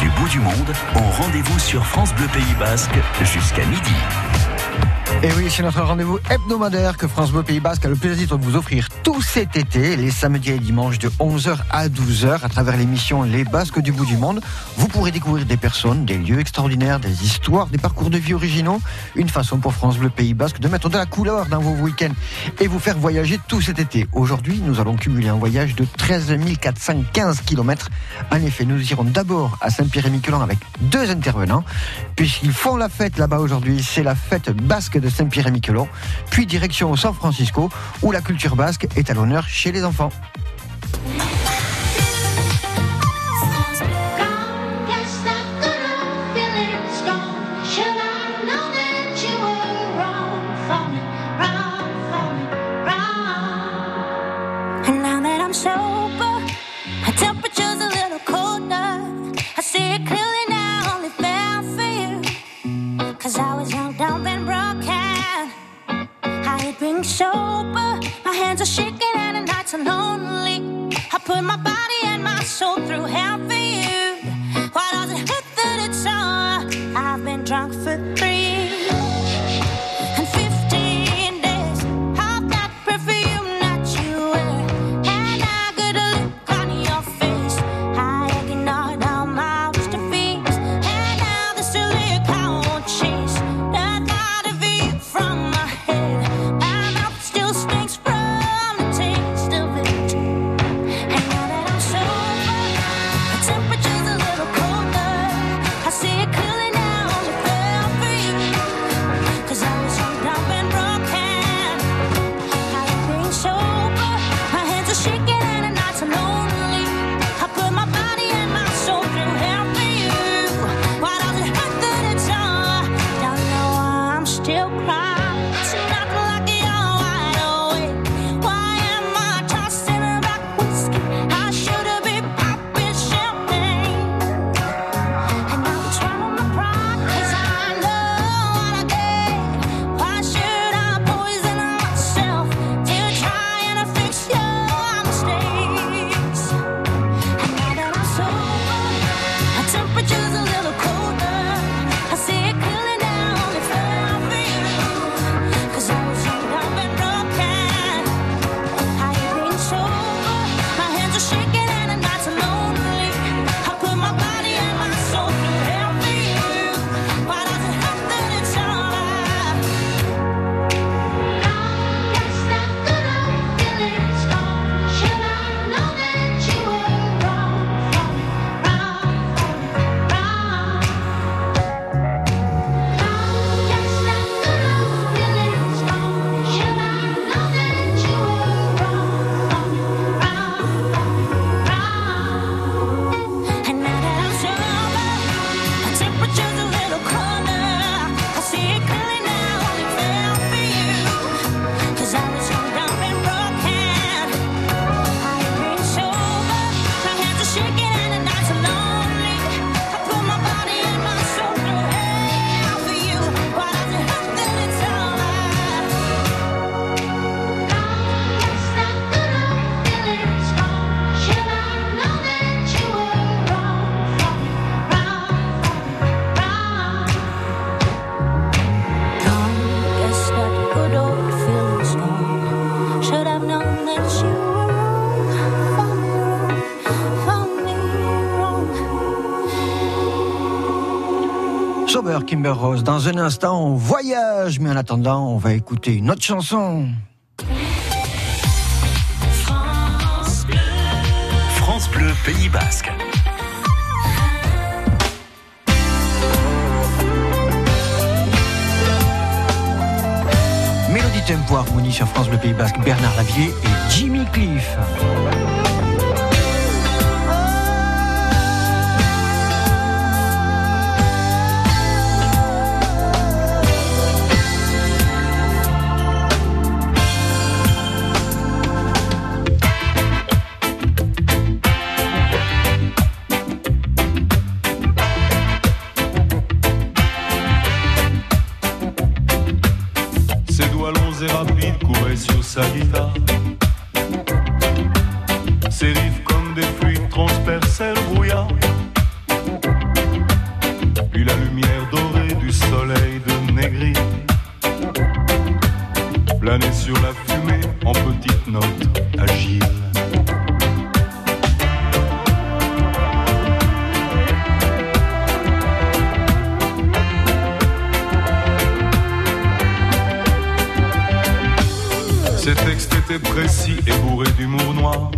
Du bout du monde ont rendez-vous sur France Bleu Pays Basque jusqu'à midi. Et oui, c'est notre rendez-vous hebdomadaire que France Bleu Pays Basque a le plaisir de vous offrir tout cet été, les samedis et dimanches de 11h à 12h, à travers l'émission Les Basques du bout du monde. Vous pourrez découvrir des personnes, des lieux extraordinaires, des histoires, des parcours de vie originaux. Une façon pour France Bleu Pays Basque de mettre de la couleur dans vos week-ends et vous faire voyager tout cet été. Aujourd'hui, nous allons cumuler un voyage de 13 415 km. En effet, nous irons d'abord à Saint-Pierre-et-Miquelon avec deux intervenants, puisqu'ils font la fête là-bas aujourd'hui. C'est la fête basque de Saint-Pierre-et-Miquelon, puis direction San Francisco, où la culture basque est à l'honneur chez les enfants. Put my body and my soul through hell for you. Why does it hurt that it's all? I've been drunk for Kimber Rose. Dans un instant, on voyage, mais en attendant, on va écouter une autre chanson. France Bleu, France Bleu Pays Basque. Mélodie Tempo Harmonie sur France Bleu Pays Basque, Bernard Lavier et Jimmy Cliff. planer sur la fumée en petites notes agiles. Ces textes étaient précis et bourrés d'humour noir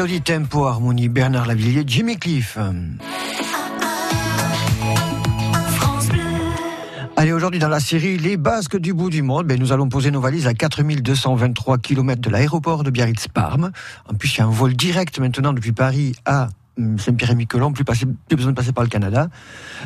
Mélodie, tempo, harmonie, Bernard Lavillier, Jimmy Cliff. Allez, aujourd'hui dans la série Les Basques du bout du monde, ben, nous allons poser nos valises à 4223 km de l'aéroport de Biarritz-Parme. En plus, il y a un vol direct maintenant depuis Paris à hum, Saint-Pierre-et-Miquelon, plus besoin de passer par le Canada.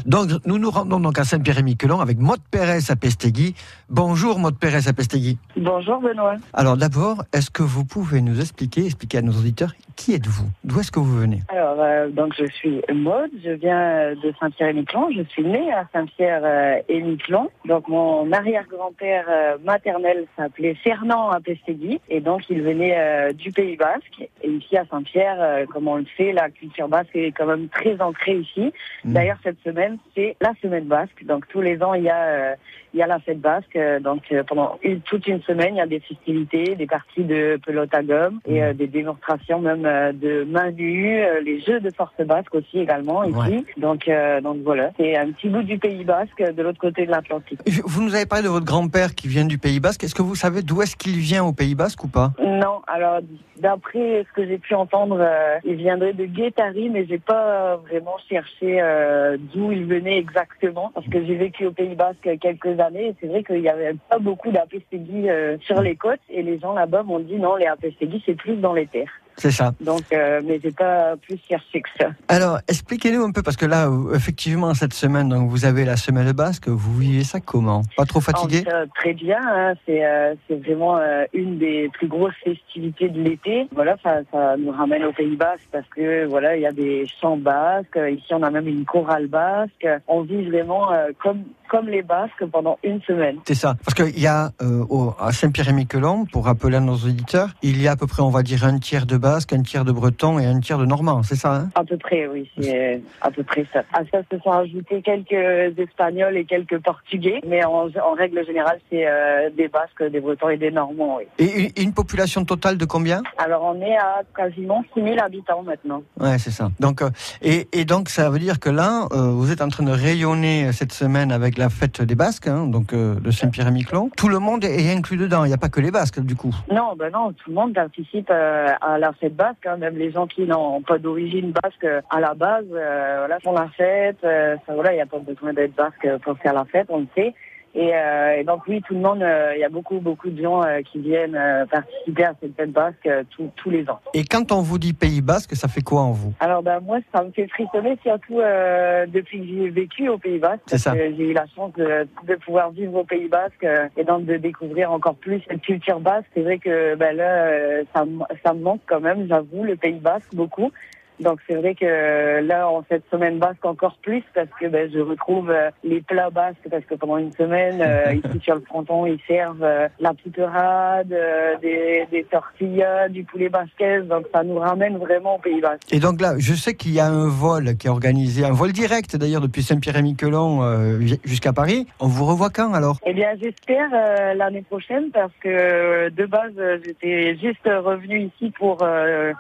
Donc, nous nous rendons donc à Saint-Pierre-et-Miquelon avec Maud Pérez à Pestegui. Bonjour Maud Pérez à Pestegui. Bonjour Benoît. Alors d'abord, est-ce que vous pouvez nous expliquer, expliquer à nos auditeurs, qui êtes-vous? D'où est-ce que vous venez? Alors, euh, donc je suis Maude, je viens euh, de Saint-Pierre-et-Miquelon. Je suis née à Saint-Pierre-et-Miquelon. Donc mon arrière-grand-père euh, maternel s'appelait Fernand à Pestegui. Et donc il venait euh, du Pays Basque. Et ici à Saint-Pierre, euh, comme on le sait, la culture basque est quand même très ancrée ici. Mm. D'ailleurs, cette semaine, c'est la semaine basque. Donc tous les ans, il y a, euh, il y a la fête basque. Euh, Donc euh, pendant une- toute une semaine, il y a des festivités, des parties de pelote à gomme et euh, des démonstrations même euh, de main nue, les jeux de force basque aussi également ici. Ouais. Donc, euh, donc voilà, c'est un petit bout du Pays basque de l'autre côté de l'Atlantique. Vous nous avez parlé de votre grand-père qui vient du Pays Basque. Est-ce que vous savez d'où est-ce qu'il vient au Pays Basque ou pas? Non, alors d'après ce que j'ai pu entendre, euh, il viendrait de Guétari, mais j'ai pas vraiment cherché euh, d'où il venait exactement, parce que j'ai vécu au Pays Basque quelques années, c'est vrai qu'il y avait pas beaucoup d'apestegui euh, sur les côtes, et les gens là-bas m'ont dit non, les apestegui c'est plus dans les terres. C'est ça. Donc, euh, mais j'ai pas plus cherché que ça. Alors, expliquez-nous un peu, parce que là, euh, effectivement, cette semaine, donc, vous avez la semaine basque, vous vivez ça comment? Pas trop fatigué? Ça, Très bien, hein, c'est euh, vraiment euh, une des plus grosses festivités de l'été. Voilà, ça, ça nous ramène au Pays Basque parce que voilà, il y a des chants basques. Ici, on a même une chorale basque. On vit vraiment euh, comme comme les Basques pendant une semaine. C'est ça. Parce qu'il y a euh, au- à Saint-Pierre-et-Miquelon, pour rappeler à nos auditeurs, il y a à peu près, on va dire, un tiers de basque, un tiers de breton et un tiers de normand. C'est ça, hein? À peu près, oui, c'est à peu près ça. À ça se sont ajoutés quelques Espagnols et quelques Portugais, mais en, en règle générale, c'est euh, des Basques, des Bretons et des Normands, oui. Et une, une population totale de combien? Alors, on est à quasiment 6000 habitants maintenant. Ouais, c'est ça. Donc, euh, et, et donc, ça veut dire que là, euh, vous êtes en train de rayonner euh, cette semaine avec la fête des Basques, hein, donc euh, de Saint-Pierre-et-Miquelon. Tout le monde est inclus dedans, il n'y a pas que les Basques du coup. Non, ben non, tout le monde participe euh, à la fête basque, hein, même les gens qui n'ont pas d'origine basque euh, à la base, euh, voilà, font la fête. ça, voilà, il n'y a pas besoin d'être basque pour faire la fête, on le sait. Et, euh, et donc oui, tout le monde, euh, il y a beaucoup, beaucoup de gens euh, qui viennent euh, participer à cette fête basque euh, tous- tous les ans. Et quand on vous dit Pays Basque, ça fait quoi en vous? Alors ben moi, ça me fait frissonner surtout euh, depuis que j'ai vécu au Pays Basque. C'est ça. que J'ai eu la chance de, de pouvoir vivre au Pays Basque euh, et donc de découvrir encore plus cette culture basque. C'est vrai que ben là, ça, ça me manque quand même, j'avoue, le Pays Basque beaucoup. Donc c'est vrai que là, en cette semaine basque encore plus parce que ben, je retrouve euh, les plats basques parce que pendant une semaine, euh, ici sur le fronton, ils servent euh, la piperade, euh, des, des tortillas, du poulet basquez. Donc ça nous ramène vraiment au Pays Basque. Et donc là, je sais qu'il y a un vol qui est organisé, un vol direct d'ailleurs depuis Saint-Pierre-et-Miquelon euh, jusqu'à Paris. On vous revoit quand alors? Eh bien, j'espère euh, l'année prochaine parce que de base, j'étais juste revenu ici pour euh,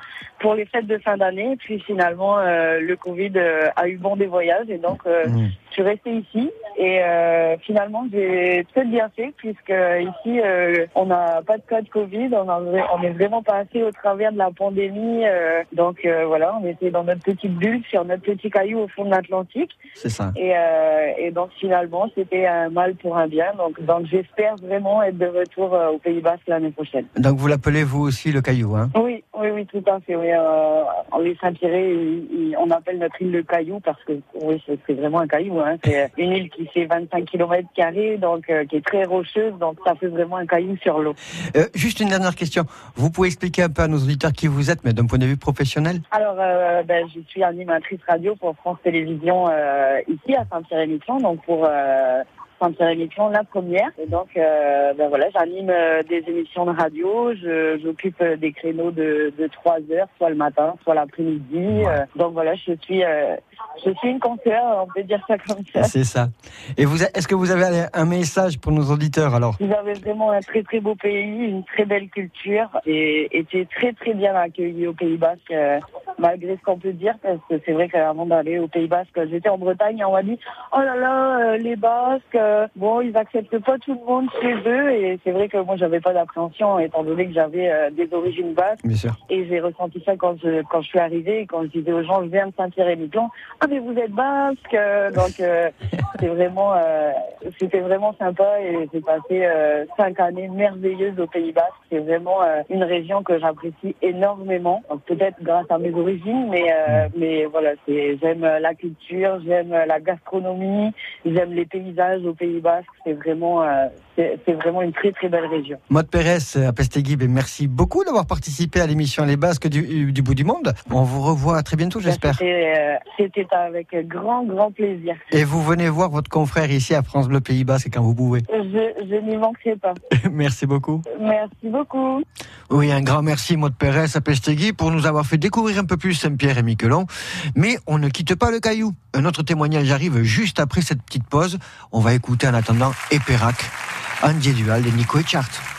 pour les fêtes de fin d'année. Puis finalement, euh, le Covid euh, a eu bon des voyages et donc euh, Mmh. Je suis restée ici. Et euh, finalement, j'ai peut-être bien fait puisque ici, euh, on n'a pas de cas de Covid. On, a, on est vraiment passé au travers de la pandémie. euh, donc euh, voilà, on était dans notre petite bulle sur notre petit caillou au fond de l'Atlantique. C'est ça. Et, euh, et donc finalement, c'était un mal pour un bien. Donc, donc j'espère vraiment être de retour euh, au Pays Basque l'année prochaine. Donc vous l'appelez vous aussi le caillou, hein? Oui, oui, oui, tout à fait. Oui, euh, les Saint-Pierre, on appelle notre île le caillou parce que oui, c'est c'est vraiment un caillou. Hein. C'est une île qui fait 25 km carrés, donc euh, qui est très rocheuse, donc ça fait vraiment un caillou sur l'eau. Euh, Juste une dernière question. Vous pouvez expliquer un peu à nos auditeurs qui vous êtes, mais d'un point de vue professionnel? Alors, euh, ben, je suis animatrice radio pour France Télévisions euh, ici à Saint-Pierre-et-Miquelon, donc pour Saint-Pierre-et-Miquelon, la première. Et donc, euh, ben voilà, j'anime euh, des émissions de radio. Je- J'occupe euh, des créneaux de, de 3 heures, soit le matin, soit l'après-midi. Donc voilà, je suis, je suis une consoeur, on peut dire ça comme ça. C'est ça. Et vous, est-ce que vous avez un message pour nos auditeurs alors? Vous avez vraiment un très très beau pays, une très belle culture et été très très bien accueilli au Pays Basque malgré ce qu'on peut dire parce que c'est vrai qu'avant d'aller au Pays Basque, j'étais en Bretagne et on m'a dit oh là là les Basques euh, bon ils acceptent pas tout le monde chez eux et c'est vrai que moi j'avais pas d'appréhension étant donné que j'avais euh, des origines basques Bien sûr. et j'ai ressenti ça quand je quand je suis arrivée et quand je disais aux gens je viens de Saint-Pierre-et-Miquelon ah mais vous êtes basque! Donc euh, c'est vraiment c'était vraiment sympa et j'ai passé cinq années merveilleuses au Pays Basque. C'est vraiment une région que j'apprécie énormément. Donc, peut-être grâce à mes origines mais euh, mais voilà c'est j'aime la culture j'aime la gastronomie j'aime les paysages au Pays Basque c'est vraiment euh, c'est vraiment une très très belle région Maud Pérez à Pesteguib, et merci beaucoup d'avoir participé à l'émission Les Basques du, du bout du monde. On vous revoit très bientôt, j'espère. C'était euh, c'était avec grand grand plaisir Et vous venez voir votre confrère ici à France Bleu Pays Basque quand vous pouvez. Je, je n'y manquerai pas. merci beaucoup. Merci beaucoup. Oui, un grand merci, Maud Pérez à Pestégui, pour nous avoir fait découvrir un peu plus Saint-Pierre et Miquelon. Mais on ne quitte pas le caillou. Un autre témoignage arrive juste après cette petite pause. On va écouter en attendant Eperac, Andy Dual de Nico Echart.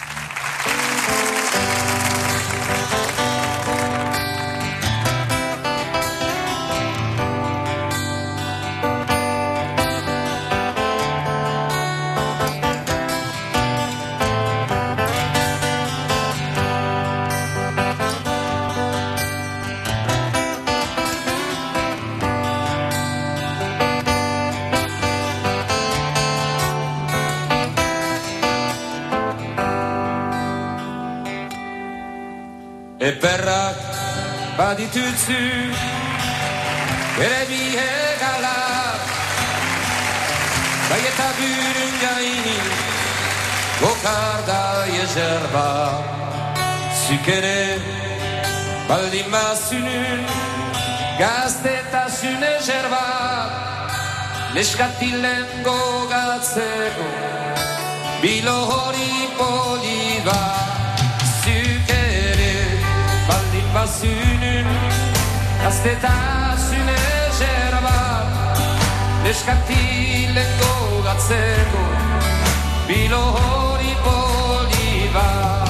E perrak baditutzu Ere bihe gala Bai eta bürün gaini Gokarda jezerba Zuk ere baldin bazunun Gaztetasun ezerba Neskatilen gogatzeko Bilo hori poli bat baldin bazunun Gaztetasun ezerba Neskatilen gogatzeko Bilo hori poli bat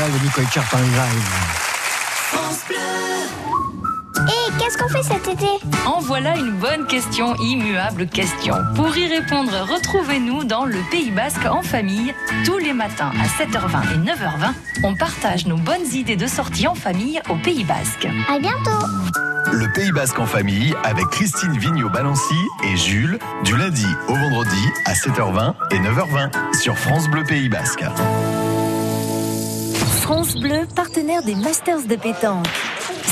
Et Nicole Charpin live. Et qu'est-ce qu'on fait cet été? En voilà une bonne question, immuable question. Pour y répondre, retrouvez-nous dans le Pays Basque en famille. Tous les matins à 7h20 et 9h20, on partage nos bonnes idées de sortie en famille au Pays Basque. À bientôt Le Pays Basque en famille avec Christine Vigneault-Balancy et Jules du lundi au vendredi à 7h20 et 9h20 sur France Bleu Pays Basque. France Bleu, partenaire des Masters de pétanque.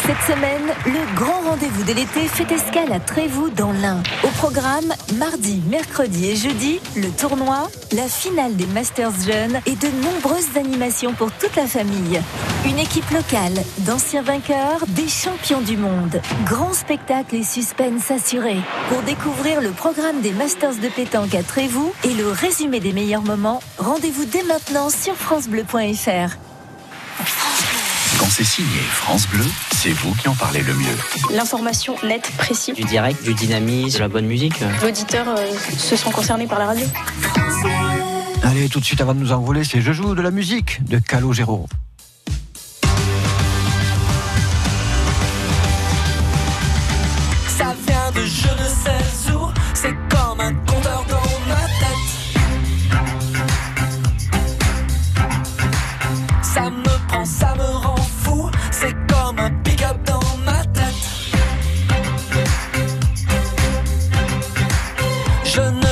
Cette semaine, le grand rendez-vous de l'été fait escale à Trévoux dans l'Ain. Au programme, mardi, mercredi et jeudi, le tournoi, la finale des Masters jeunes et de nombreuses animations pour toute la famille. Une équipe locale, d'anciens vainqueurs, des champions du monde. Grand spectacle et suspense assuré. Pour découvrir le programme des Masters de pétanque à Trévoux et le résumé des meilleurs moments, rendez-vous dès maintenant sur francebleu.fr. Quand c'est signé France Bleu, c'est vous qui en parlez le mieux. L'information nette, précise. Du direct, du dynamisme, de la bonne musique. L'auditeur euh, se sent concerné par la radio. Allez, tout de suite avant de nous envoler, c'est Je joue de la musique de Calogero. Ça vient de je ne sais où, c'est comme un compteur Je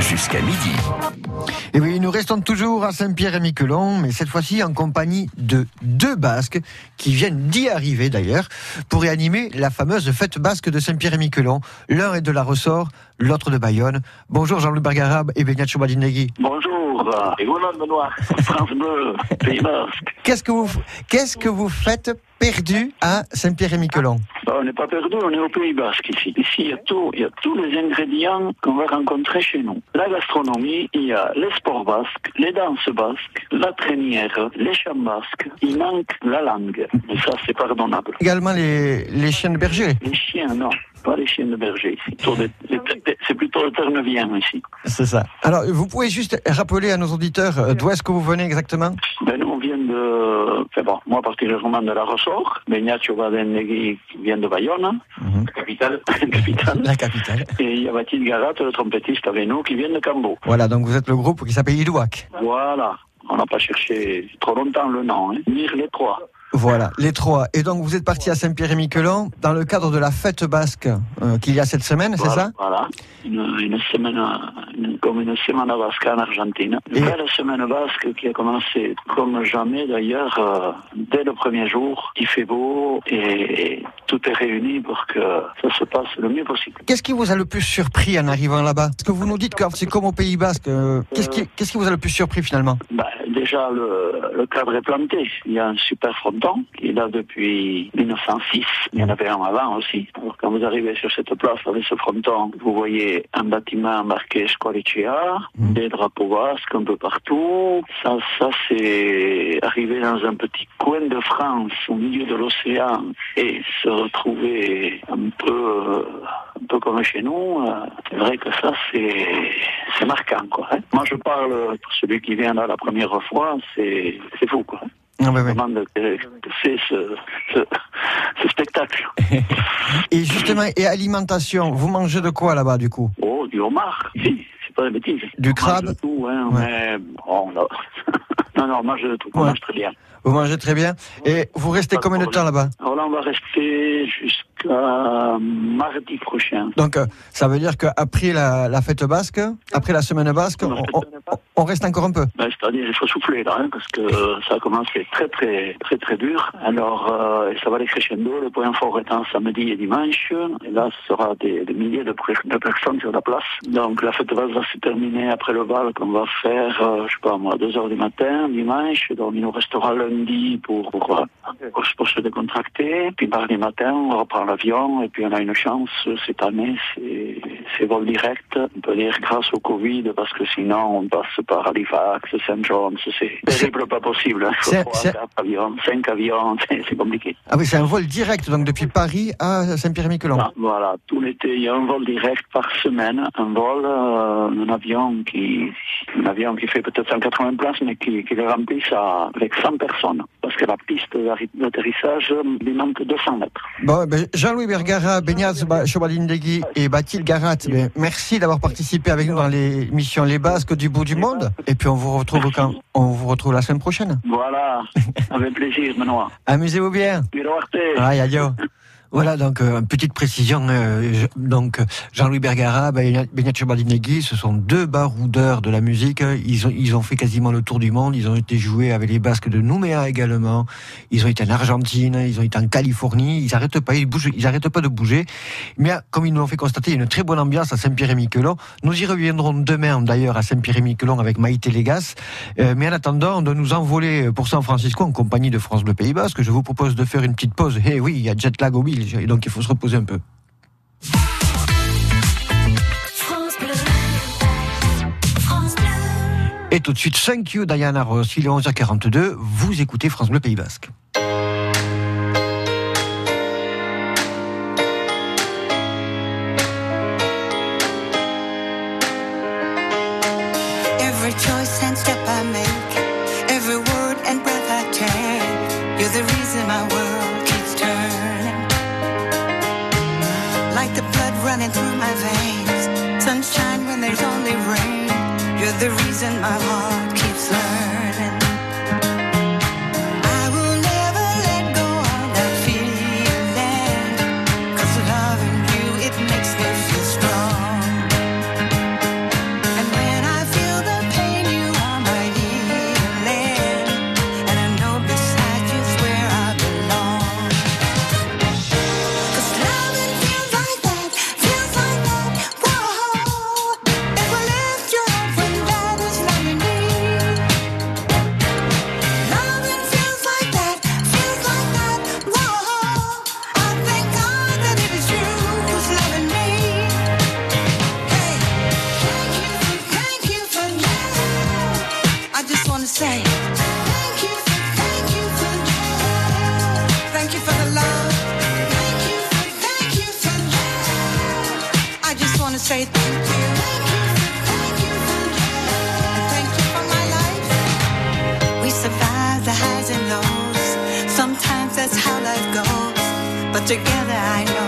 jusqu'à midi. Et oui, nous restons toujours à Saint-Pierre-et-Miquelon, mais cette fois-ci en compagnie de deux Basques qui viennent d'y arriver d'ailleurs pour y animer la fameuse fête basque de Saint-Pierre-et-Miquelon. L'un est de la Ressort, l'autre de Bayonne. Bonjour Jean-Louis Bergarab et Benyat Choubadinegui. Bonjour, et voilà Benoît, France Bleu, Pays Basque. Qu'est-ce que vous, qu'est-ce que vous faites perdu à Saint-Pierre-et-Miquelon Bah, on n'est pas perdu, on est au Pays Basque ici. Ici, il y a tout, il y a tous les ingrédients qu'on va rencontrer chez nous. La gastronomie, il y a les sports basques, les danses basques, la traînière, les chants basques. Il manque la langue. Mais ça, c'est pardonnable. Également les, les chiens de berger. Les chiens, non. Pas les chiens de berger C'est plutôt le ternevien ici. C'est ça. Alors, vous pouvez juste rappeler à nos auditeurs euh, d'où est-ce que vous venez exactement? Ben, nous, on vient de. Enfin bon, moi particulièrement de la Ressort. Beniatio Vadennegui vient de Bayonne, capitale. capitale. La capitale. Et il y a Mathilde Garat, le trompettiste avec nous, qui vient de Cambo. Voilà, donc vous êtes le groupe qui s'appelle Idouac. Voilà. On n'a pas cherché trop longtemps le nom. Hein. Mire les trois. Voilà, les trois. Et donc vous êtes parti à Saint-Pierre-et-Miquelon dans le cadre de la fête basque euh, qu'il y a cette semaine, c'est ça Voilà. Une, une semaine, une- comme une semaine basque en Argentine. Une belle semaine basque qui a commencé comme jamais d'ailleurs, euh, dès le premier jour. Il fait beau et tout est réuni pour que ça se passe le mieux possible. Qu'est-ce qui vous a le plus surpris en arrivant là-bas? Parce que vous nous dites que c'est comme au Pays Basque. euh, Qu'est-ce qui, qu'est-ce qui vous a le plus surpris finalement? Ben, déjà, le, le cadre est planté. Il y a un super fronton qui est là depuis 1906. Il y en avait un avant aussi. Alors, quand vous arrivez sur cette place avec ce fronton, vous voyez un bâtiment marqué Squalicea, des drapeaux basques un peu partout. Ça, ça c'est arriver dans un petit coin de France, au milieu de l'océan, et se retrouver un peu, euh, un peu comme chez nous. euh, C'est vrai que ça, c'est c'est marquant, quoi. hein. Moi, je parle pour celui qui vient là la première fois, c'est c'est fou, quoi. Ah, demande que, que c'est ce, ce, ce spectacle. Et justement, et alimentation, vous mangez de quoi là-bas du coup? Oh, du homard, si, c'est pas des bêtises. Du On crabe? mange de tout, hein, mais bon, non. non, non, on mange de tout, on Ouais. mange très bien. Vous mangez très bien. Et vous restez combien de temps là-bas Alors là, on va rester jusqu'à mardi prochain. Donc, euh, ça veut dire qu'après la, la fête basque, après la semaine basque, on, on- on reste encore un peu. Ben, C'est-à-dire, il faut souffler là, hein, parce que ça a commencé très, très, très, très dur. Alors, euh, ça va aller crescendo. Le point fort étant samedi et dimanche. Et là, ce sera des, des milliers de, de personnes sur la place. Donc, la fête va se terminer après le bal qu'on va faire, euh, je sais pas moi, 2 heures du matin, dimanche. Donc, il nous restera lundi pour, pour, euh, pour, pour se décontracter. Puis, mardi matin, on reprend l'avion. Et puis, on a une chance cette année, c'est vol direct. On peut dire grâce au Covid, parce que sinon, on passe par Halifax, St. John's. C'est terrible, pas possible. hein. C'est- avions, cinq avions, c'est compliqué. Ah oui, c'est un vol direct, donc depuis Paris à Saint-Pierre-et-Miquelon. Ah, Voilà, tout l'été, il y a un vol direct par semaine, un vol, euh, un avion qui, un avion qui fait peut-être 180 places, mais qui, qui le remplisse à- avec 100 personnes, parce que la piste d'atterrissage, il manque 200 mètres. Bon, ben, Jean-Louis Bergara, Benyaz Ba- Chobalindegui et Bathilde Garat, ben, merci d'avoir participé avec nous dans l'émission Les Basques du bout du monde. Et puis on vous retrouve quand on vous retrouve la semaine prochaine. Voilà, avec plaisir, Benoît. Amusez-vous bien. Aïe, aïe. Voilà donc euh, une petite précision. euh, donc Jean-Louis Bergara, Benyat Chobaldinegui, ce sont deux baroudeurs de la musique. Ils ont ils ont fait quasiment le tour du monde. Ils ont été joués avec les Basques de Nouméa également. Ils ont été en Argentine, ils ont été en Californie. Ils arrêtent pas, ils bougent, ils arrêtent pas de bouger. Mais comme ils nous l'ont fait constater, il y a une très bonne ambiance à Saint-Pierre-et-Miquelon. Nous y reviendrons demain d'ailleurs à Saint-Pierre-et-Miquelon avec Maïté Légas. Euh, mais en attendant de nous envoler pour San Francisco en compagnie de France Bleu Pays Basque, je vous propose de faire une petite pause. Eh oui, il y a jet lag au et donc il faut se reposer un peu. Et tout de suite, thank you Diana Ross, il est 11h42, vous écoutez France Bleu Pays Basque. Every choice running through my veins, sunshine when there's only rain, you're the reason my heart keeps learning. Together I know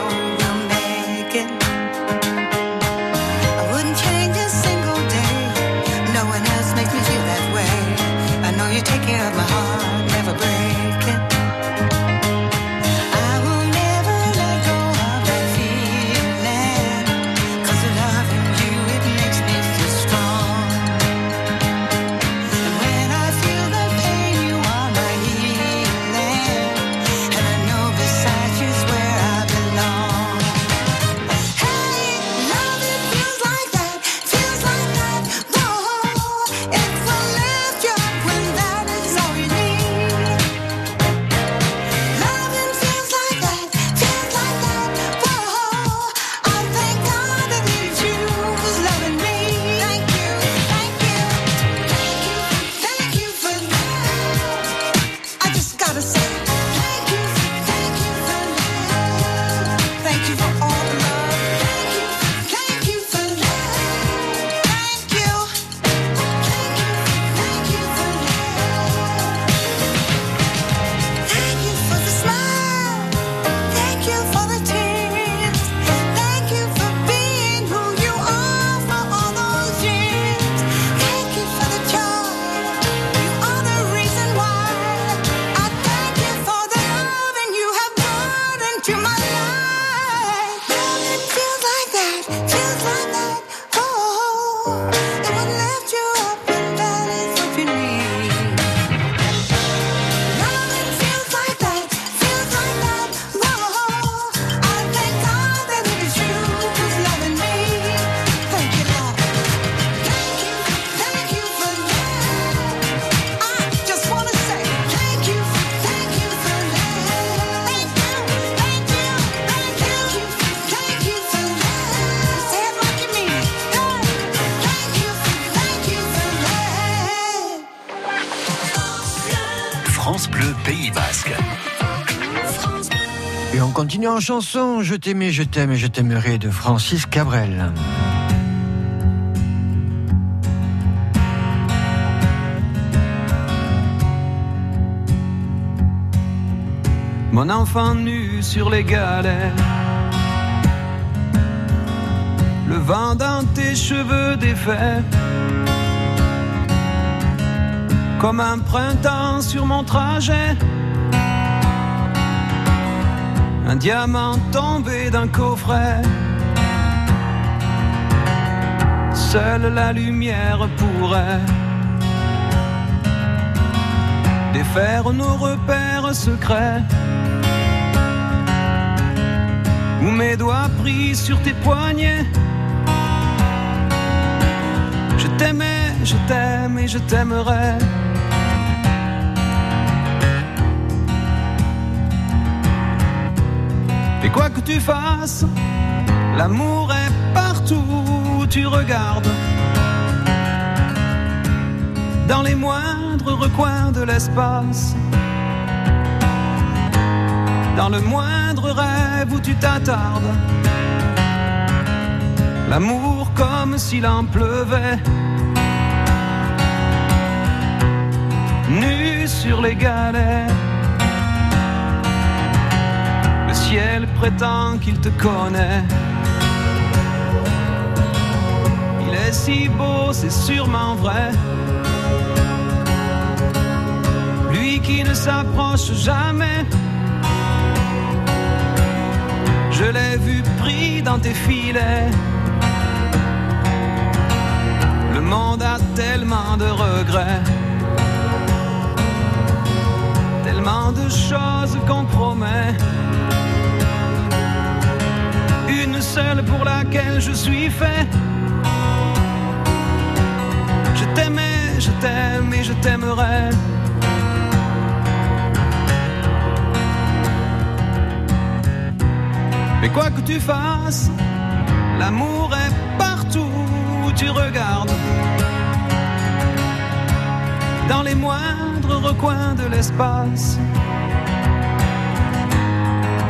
chanson Je t'aimais, je t'aime et je t'aimerai de Francis Cabrel. Mon enfant nu sur les galets. Le vent dans tes cheveux défaits. Comme un printemps sur mon trajet. Un diamant tombé d'un coffret. Seule la lumière pourrait défaire nos repères secrets. Où mes doigts pris sur tes poignets. Je t'aimais, je t'aime et je t'aimerai. Tu l'amour est partout où tu regardes. Dans les moindres recoins de l'espace. Dans le moindre rêve où tu t'attardes. L'amour comme s'il en pleuvait. Nu sur les galets. Le ciel prétend qu'il te connaît. Il est si beau, c'est sûrement vrai. Lui qui ne s'approche jamais. Je l'ai vu pris dans tes filets. Le monde a tellement de regrets. Tellement de choses qu'on promet. Une seule pour laquelle je suis fait. Je t'aimais, je t'aime et je t'aimerai. Mais quoi que tu fasses, l'amour est partout où tu regardes. dans les moindres recoins de l'espace.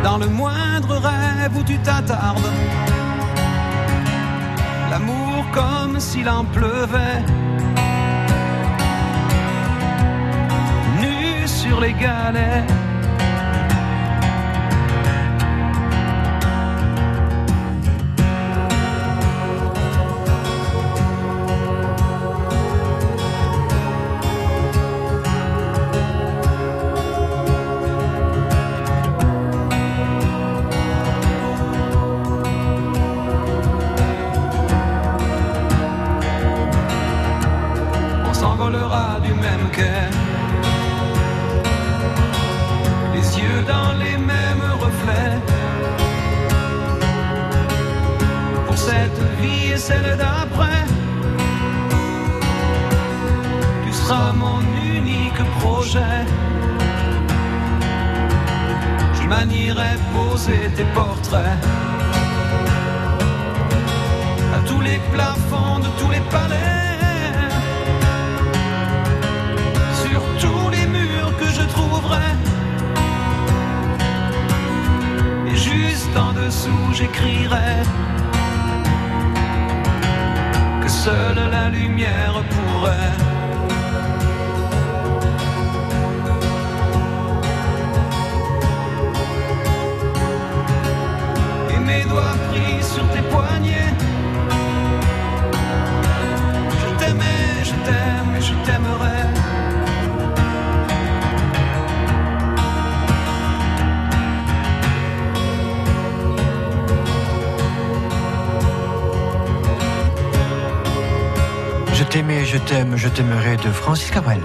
Dans le moindre rêve où tu t'attardes. L'amour comme s'il en pleuvait. Nu sur les galets. Lumière pourrait. Et mes doigts pris sur tes poignets. T'aimais, je t'aime, je t'aimerai de Francis Cabrel.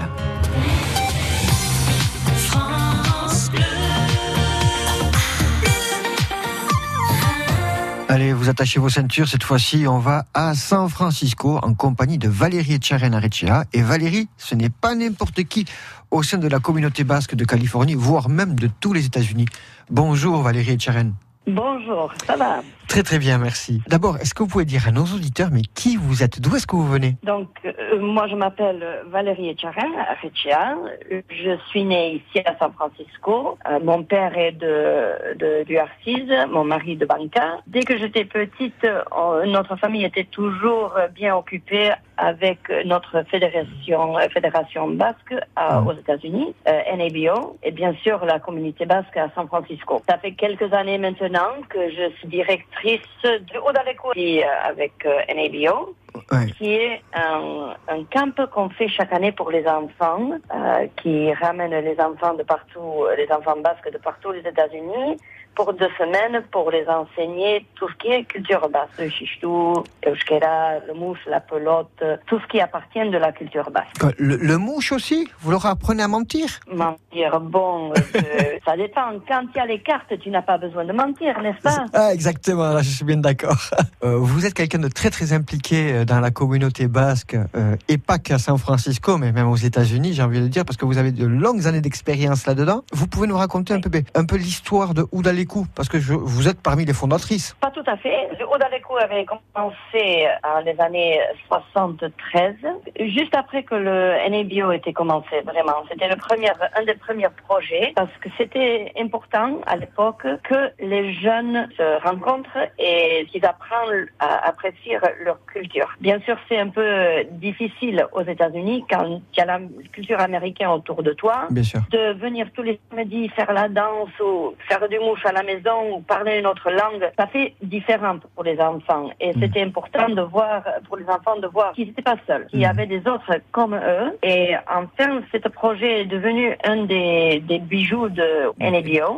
Allez, vous attachez vos ceintures. Cette fois-ci, on va à San Francisco en compagnie de Valérie Echaren Arecea. Et Valérie, ce n'est pas n'importe qui au sein de la communauté basque de Californie, voire même de tous les États-Unis. Bonjour Valérie Echaren. Bonjour, ça va? Très très bien, merci. D'abord, est-ce que vous pouvez dire à nos auditeurs, mais qui vous êtes? D'où est-ce que vous venez? Donc, euh, moi, je m'appelle Valérie Echarin, Arechea. Je suis née ici à San Francisco. Euh, mon père est de, de, du Arcise, mon mari de Banca. Dès que j'étais petite, euh, notre famille était toujours bien occupée avec notre fédération, euh, fédération basque à- aux États-Unis, euh, NABO, et bien sûr la communauté basque à San Francisco. Ça fait quelques années maintenant que je suis directrice de Odaleco avec euh, NABO qui est un, un camp qu'on fait chaque année pour les enfants, euh, qui ramène les enfants de partout, les enfants basques de partout les États-Unis, pour deux semaines pour les enseigner tout ce qui est culture basque, le chichtou, euskera, le mouche, la pelote, tout ce qui appartient de la culture basque. Quoi, le, le mouche aussi Vous leur apprenez à mentir? Mentir, bon, euh, ça dépend. Quand il y a les cartes, tu n'as pas besoin de mentir, n'est-ce pas? Ah, exactement, là, je suis bien d'accord. Euh, vous êtes quelqu'un de très très impliqué euh, dans la communauté basque, euh, et pas qu'à San Francisco, mais même aux États-Unis, j'ai envie de le dire, parce que vous avez de longues années d'expérience là-dedans. Vous pouvez nous raconter un peu, un peu l'histoire de Parce que je, vous êtes parmi les fondatrices. Pas tout à fait. Le Odaleco avait commencé en les années 73, juste après que le NABO était commencé, vraiment. C'était le premier, un des premiers projets, parce que c'était important à l'époque que les jeunes se rencontrent et qu'ils apprennent à apprécier leur culture. Bien sûr, c'est un peu difficile aux États-Unis quand il y a la culture américaine autour de toi. Bien sûr. De venir tous les samedis faire la danse ou faire du mouche à la maison ou parler une autre langue, ça fait différent pour les enfants. Et c'était important de voir, pour les enfants, de voir qu'ils n'étaient pas seuls, qu'il y avait des autres comme eux. Et enfin, ce projet est devenu un des, des bijoux de.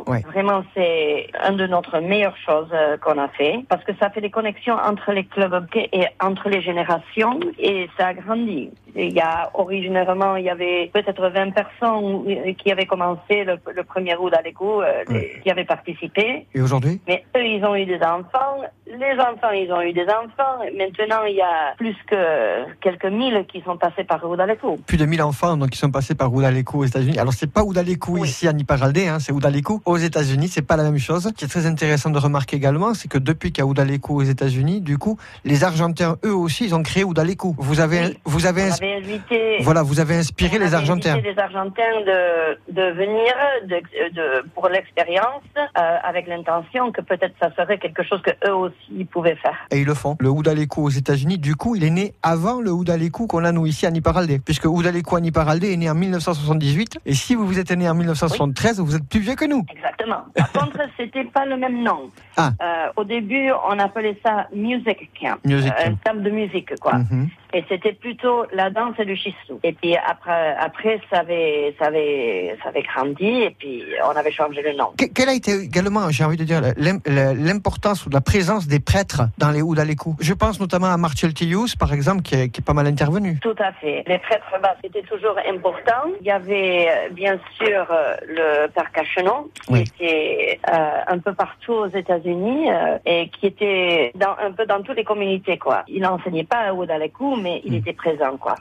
Ouais. Vraiment, c'est un de notre meilleures choses euh, qu'on a fait parce que ça fait des connexions entre les clubs et entre les générations et ça a grandi. Il y a originairement, il y avait peut-être 20 personnes euh, qui avaient commencé le, le premier roue d'Aleco, euh, les- qui avaient participé. Et aujourd'hui Mais eux, ils ont eu des enfants. les enfants, ils ont eu des enfants. Maintenant, il y a plus que quelques mille qui sont passés par Oudalekou. Plus de 1000 enfants donc, qui sont passés par Oudalekou aux États-Unis. Alors, c'est pas Oudalekou ici à Niparaldé, hein, c'est Oudalekou aux États-Unis. C'est pas la même chose. Ce qui est très intéressant de remarquer également, c'est que depuis qu'il y a Oudalekou aux États-Unis, du coup, les Argentins, eux aussi, ils ont créé Oudalekou. Vous avez, vous avez, On ins- avait invité. voilà, vous avez inspiré on les avait Argentins. invité les Argentins de, de venir de, de- pour l'expérience euh, avec l'intention que peut-être ça serait quelque chose que eux aussi pouvaient faire. Et ils le font. Le Oudalekou aux États-Unis, du coup, il est né avant le Oudalekou qu'on a nous ici à Niparaldé. Puisque Oudalekou à Niparaldé est né en 1978. Et si vous êtes né en 1973, vous êtes plus vieux que nous. Exactement. Par contre, c'était pas le même nom. Ah. Euh, au début, on appelait ça music camp, Music Euh, un camp. camp de musique, quoi. Mhm. Et c'était plutôt la danse et le chistou. Et puis après, après ça avait, ça avait, ça avait grandi et puis on avait changé le nom. Que- Quelle a été également, j'ai envie de dire, l'im- l'importance ou la présence des prêtres dans les Oudalekou Je pense notamment à Martial Tilius, par exemple, qui est, qui est pas mal intervenu. Tout à fait. Les prêtres bas, c'était toujours important. Il y avait euh, bien sûr euh, le père Cachenon, qui Oui. était euh, un peu partout aux États-Unis euh, et qui était dans, un peu dans toutes les communautés, quoi. Il n'enseignait pas à Oudalekou, mais il était présent, quoi.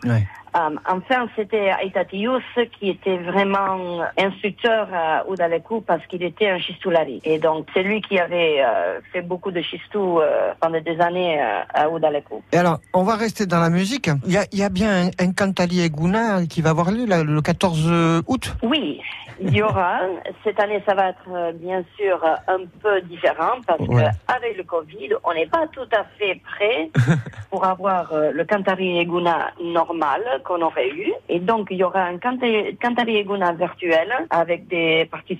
Enfin, c'était Aitatius qui était vraiment instructeur à Oudalekou parce qu'il était un chistoulari. Et donc, c'est lui qui avait euh, fait beaucoup de chistou euh, pendant des années euh, à Oudalekou. Et alors, on va rester dans la musique. Il y a, il y a bien un, un Cantali Guna qui va avoir lieu là, le 14 août. Oui, il y aura. Cette année, ça va être euh, bien sûr euh, un peu différent parce Ouais. qu'avec le Covid, on n'est pas tout à fait prêt pour avoir euh, le Cantari Eguna normal qu'on aurait eu. Et donc, il y aura un Canta- Cantari Eguna virtuel avec des participants